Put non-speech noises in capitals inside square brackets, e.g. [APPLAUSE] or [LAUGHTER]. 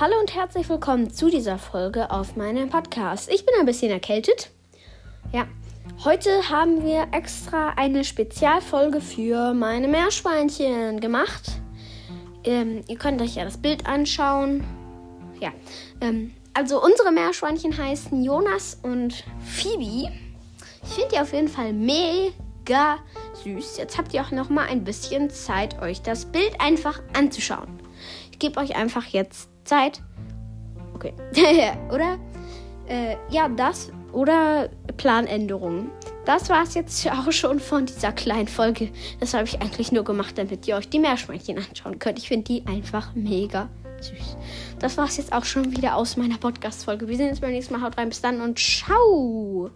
hallo und herzlich willkommen zu dieser Folge auf meinem Podcast. Ich bin ein bisschen erkältet. Ja, heute haben wir extra eine Spezialfolge für meine Meerschweinchen gemacht. Ähm, ihr könnt euch ja das Bild anschauen. Ja, ähm, also unsere Meerschweinchen heißen Jonas und Phoebe. Ich finde die auf jeden Fall mega süß. Jetzt habt ihr auch noch mal ein bisschen Zeit, euch das Bild einfach anzuschauen. Ich gebe euch einfach jetzt Zeit. Okay. [LAUGHS] oder? Äh, ja, das oder Planänderungen. Das war es jetzt [LAUGHS] auch schon von dieser kleinen Folge. Das habe ich eigentlich nur gemacht, damit ihr euch die Meerschweinchen anschauen könnt. Ich finde die einfach mega süß. Das war es jetzt auch schon wieder aus meiner Podcast-Folge. Wir sehen uns beim nächsten Mal. Haut rein, bis dann und ciao!